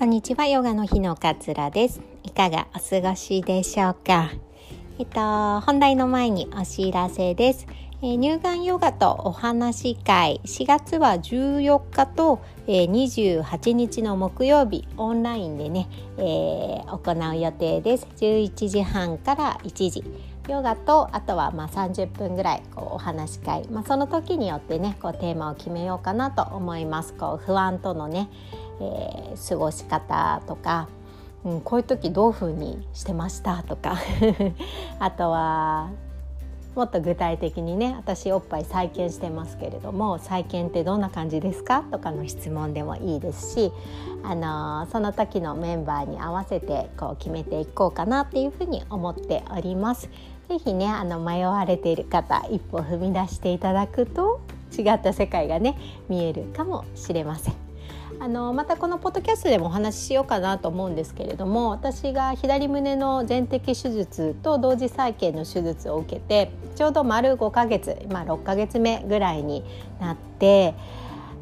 こんにちは、ヨガの日のかつらです。いかがお過ごしでしょうか？えっと、本題の前にお知らせです。えー、乳がんヨガとお話会4月は14日と、えー、28日の木曜日オンラインでね、えー、行う予定です11時半から1時ヨガとあとはまあ30分ぐらいこうお話し会、まあ、その時によってねこうテーマを決めようかなと思いますこう不安とのね、えー、過ごし方とか、うん、こういう時どういうふうにしてましたとか あとはもっと具体的にね私おっぱい再建してますけれども再建ってどんな感じですかとかの質問でもいいですし、あのその時のメンバーに合わせてこう決めていこうかなっていうふうに思っております。ぜひねあの迷われている方一歩踏み出していただくと違った世界がね見えるかもしれません。あのまたこのポッドキャストでもお話ししようかなと思うんですけれども私が左胸の全摘手術と同時再建の手術を受けてちょうど丸5ヶ月、まあ、6ヶ月目ぐらいになって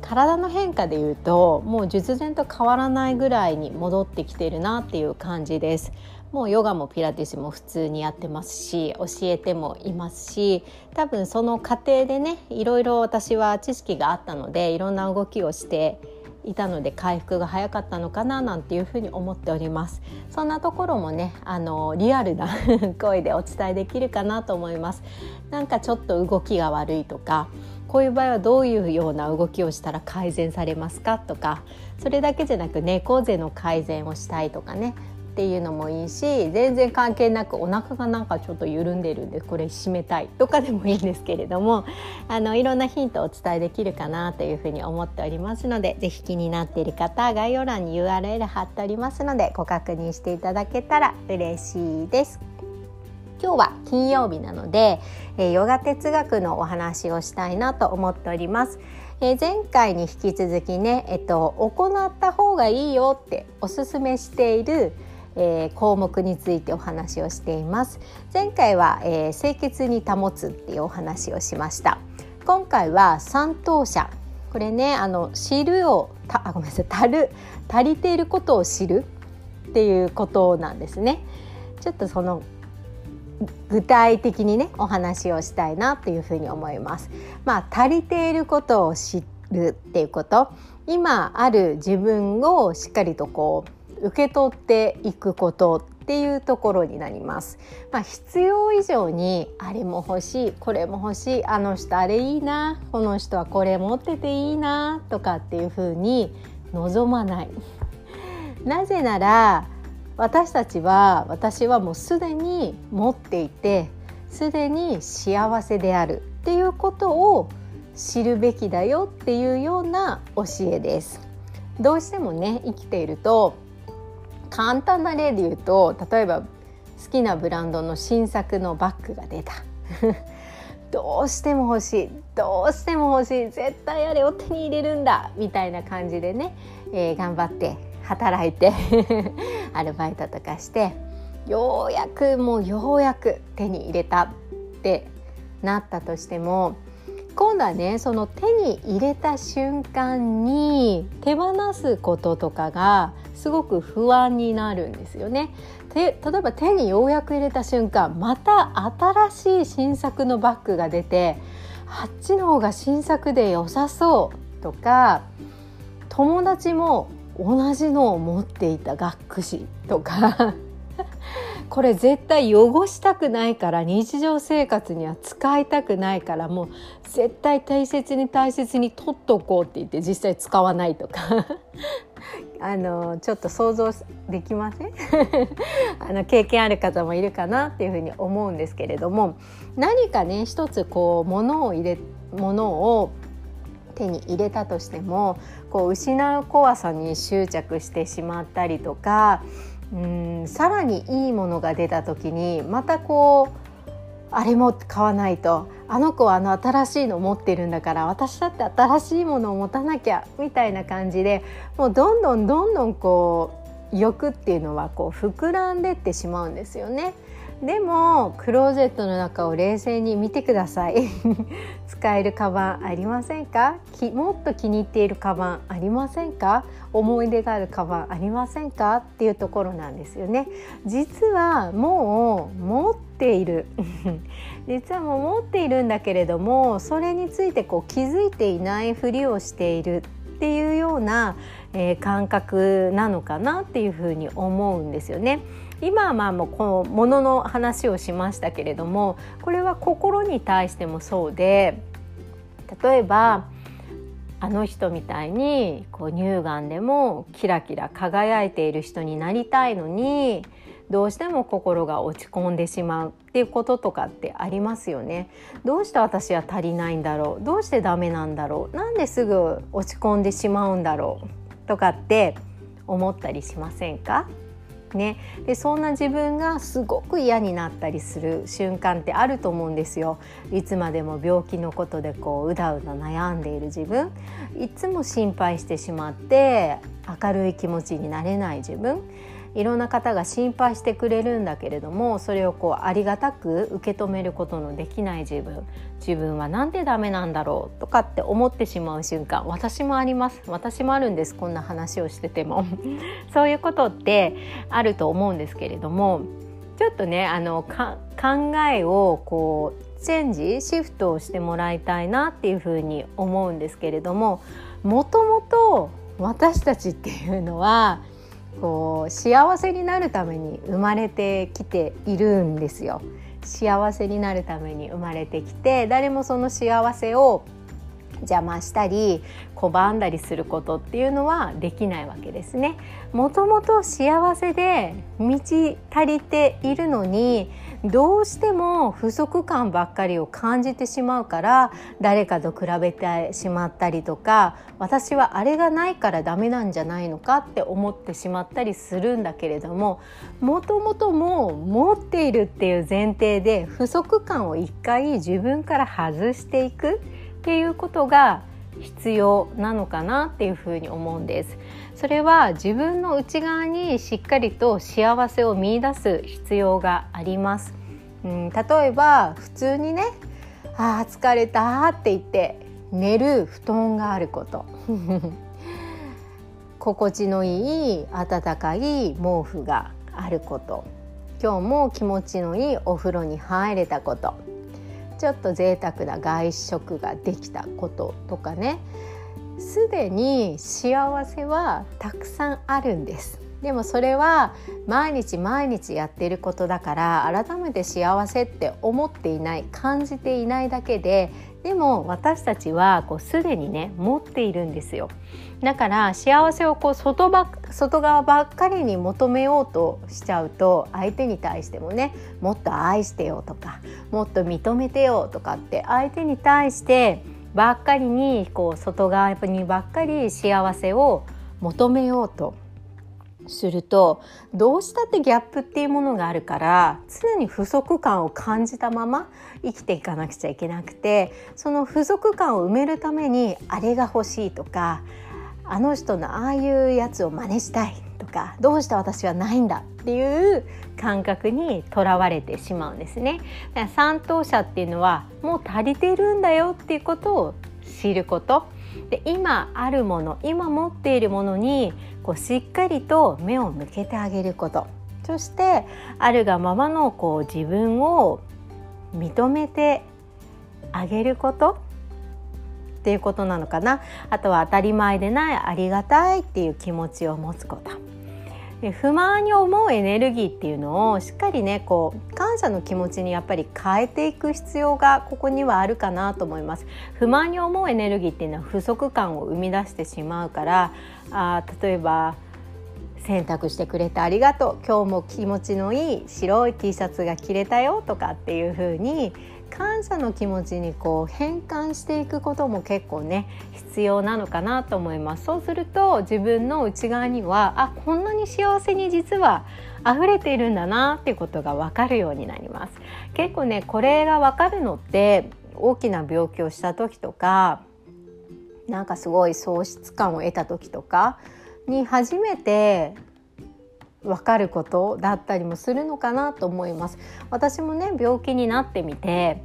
体の変化でいうともう術前と変わらないぐらいに戻ってきてるなっていう感じです。もうヨガもピラティスも普通にやってますし教えてもいますし多分その過程でねいろいろ私は知識があったのでいろんな動きをしていたので回復が早かったのかななんていうふうに思っております。そんなところもねあのリアルな 声でお伝えできるかなと思います。なんかちょっと動きが悪いとかこういう場合はどういうような動きをしたら改善されますかとかそれだけじゃなく猫背の改善をしたいとかねっていうのもいいし全然関係なくお腹がなんかちょっと緩んでるんでこれ締めたいとかでもいいんですけれどもあのいろんなヒントをお伝えできるかなというふうに思っておりますので是非気になっている方概要欄に URL 貼っておりますのでご確認していただけたら嬉しいです。今日は金曜日なので、えー、ヨガ哲学のお話をしたいなと思っております。えー、前回に引き続きね、えっと、行った方がいいよっておすすめしているえー、項目についてお話をしています。前回は、えー、清潔に保つっていうお話をしました。今回は三等者。これねあの知るをたあごめんなさい。足る足りていることを知るっていうことなんですね。ちょっとその具体的にねお話をしたいなっていうふうに思います。まあ足りていることを知るっていうこと。今ある自分をしっかりとこう受け取っていくことっていうところになります。まあ、必要以上にあれも欲しいこれも欲しいあの人あれいいなこの人はこれ持ってていいなとかっていうふうに望まない。なぜなら私たちは私はもうすでに持っていてすでに幸せであるっていうことを知るべきだよっていうような教えです。どうしてもね生きていると簡単な例で言うと例えば好きなブランドの新作のバッグが出た。どうしても欲しい。どうしても欲しい。絶対あれを手に入れるんだ。みたいな感じでね、えー、頑張って働いて アルバイトとかしてようやくもうようやく手に入れたってなったとしても今度はねその手に入れた瞬間に手放すこととかがすごく不安になるんですよね。例えば手にようやく入れた瞬間また新しい新作のバッグが出てあっちの方が新作で良さそうとか友達も同じのを持っていた学区誌とかこれ絶対汚したくないから日常生活には使いたくないからもう絶対大切に大切に取っとこうって言って実際使わないとか。あのちょっと想像できません？あの経験ある方もいるかなっていうふうに思うんですけれども何かね一つこう物を入れ物を手に入れたとしてもこう失う怖さに執着してしまったりとかうんさらにいいものが出た時にまたこうあれも買わないとあの子はあの新しいの持ってるんだから私だって新しいものを持たなきゃみたいな感じでもうどんどんどんどんこう欲っていうのはこう膨らんでってしまうんですよね。でもクローゼットの中を冷静に見てください。使えるカバンありませんか？もっと気に入っているカバンありませんか？思い出があるカバンありませんか？っていうところなんですよね。実はもう持っている。実はもう持っているんだけれどもそれについてこう気づいていないふりをしている。っていうような、えー、感覚なのかなっていうふうに思うんですよね。今はまあもうこのものの話をしましたけれどもこれは心に対してもそうで例えばあの人みたいにこう乳がんでもキラキラ輝いている人になりたいのにどうしても心が落ち込んでしまうっていうこととかってありますよね。どうして私は足りないんだろう？どうしてダメなんだろう？なんですぐ落ち込んでしまうんだろう？とかって思ったりしませんか？ね、でそんな自分がすごく嫌になったりする瞬間ってあると思うんですよ。いつまでも病気のことでこううだうだ悩んでいる自分。いつも心配してしまって明るい気持ちになれない自分。いろんな方が心配してくれるんだけれどもそれをこうありがたく受け止めることのできない自分。自分はなんでダメなんだろうとかって思ってしまう瞬間私もあります。私もあるんです。こんな話をしてても。そういうことってあると思うんですけれどもちょっとねあの考えをこうチェンジシフトをしてもらいたいなっていうふうに思うんですけれどももともと私たちっていうのはこう幸せになるために生まれてきているんですよ。幸せになるために生まれてきて誰もその幸せを邪魔したり拒んだりすることっていうのはできないわけですね。もともと幸せで満ち足りているのにどうしても不足感ばっかりを感じてしまうから誰かと比べてしまったりとか私はあれがないからダメなんじゃないのかって思ってしまったりするんだけれどももともともう持っているっていう前提で不足感を一回自分から外していくっていうことが必要なのかなっていうふうに思うんです。それは自分の内側にしっかりと幸せを見出す必要があります。うん、例えば普通にね「あー疲れた」って言って寝る布団があること。心地のいい暖かい毛布があること。今日も気持ちのいいお風呂に入れたこと。ちょっと贅沢な外食ができたこととかね。すでに幸せはたくさんあるんです。でもそれは毎日毎日やっていることだから改めて幸せって思っていない感じていないだけででも私たちはこうすでにね持っているんですよ。だから幸せをこう外ば外側ばっかりに求めようとしちゃうと相手に対してもねもっと愛してよとかもっと認めてよとかって相手に対してばっかりにこう外側にばっかり幸せを求めようとするとどうしたってギャップっていうものがあるから常に不足感を感じたまま生きていかなくちゃいけなくてその不足感を埋めるためにあれが欲しいとかあの人のああいうやつを真似したいとかどうして私はないんだっていう感覚にとらわれてしまうんですね。三等者っていうのはもう足りてるんだよっていうことを知ること。で今あるもの今持っているものにこうしっかりと目を向けてあげること。そしてあるがままのこう自分を認めてあげること。っていうことなのかな。あとは当たり前でないありがたいっていう気持ちを持つこと。不満に思うエネルギーっていうのをしっかりねこう感謝の気持ちにやっぱり変えていく必要がここにはあるかなと思います。不満に思うエネルギーっていうのは不足感を生み出してしまうからあ例えば洗濯してくれてありがとう今日も気持ちのいい白い T シャツが着れたよとかっていう風に感謝の気持ちにこう変換していくことも結構ね必要なのかなと思います。そうすると自分の内側にはあこんなに幸せに実は溢れているんだなっていうことが分かるようになります。結構ねこれが分かるのって大きな病気をした時とかなんかすごい喪失感を得た時とかに初めて分かることだったりもするのかなと思います私もね病気になってみて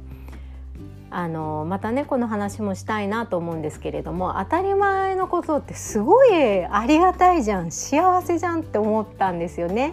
あのまたねこの話もしたいなと思うんですけれども当たり前のことってすごいありがたいじゃん幸せじゃんって思ったんですよね。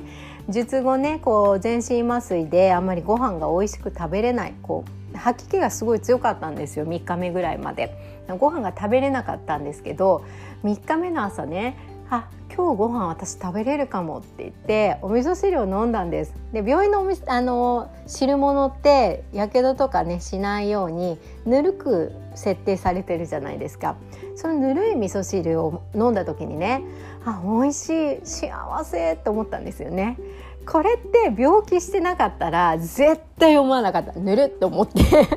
術後ねこう全身麻酔であんまりご飯が美味しく食べれないこう吐き気がすごい強かったんですよ3日目ぐらいまでご飯が食べれなかったんですけど3日目の朝ねあ今日ご飯私食べれるかもって言ってお味噌汁を飲んだんです。で病院のおみあの汁物ってやけどとかねしないようにぬるく設定されてるじゃないですか。そのぬるい味噌汁を飲んだ時にねあ美味しい幸せと思ったんですよね。これって病気してなかったら絶対思わなかった。ぬるって思って 終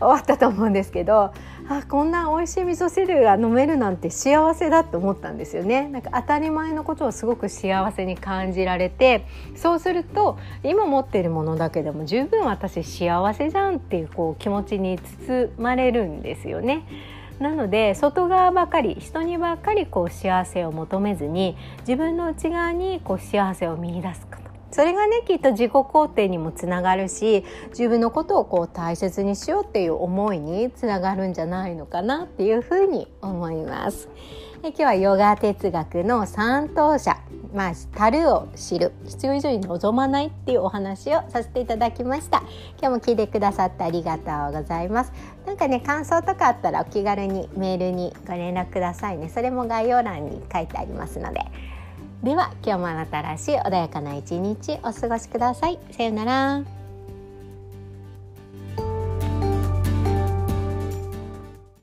わったと思うんですけどあこんな美味しい味噌汁が飲めるなんて幸せだと思ったんですよねなんか当たり前のことをすごく幸せに感じられてそうすると今持ってるものだけでも十分私幸せじゃんっていうこう気持ちに包まれるんですよね。なので外側ばかり人にばかりこう幸せを求めずに自分の内側にこう幸せを見出すことそれがねきっと自己肯定にもつながるし自分のことをこう大切にしようっていう思いにつながるんじゃないのかなっていうふうに思います。今日はヨガ哲学の三等者まあ、樽を知る必要以上に望まないっていうお話をさせていただきました。今日も聞いてくださってありがとうございます。なんかね感想とかあったらお気軽にメールにご連絡くださいね。それも概要欄に書いてありますので。では今日もあなたらしい穏やかな一日お過ごしください。さようなら。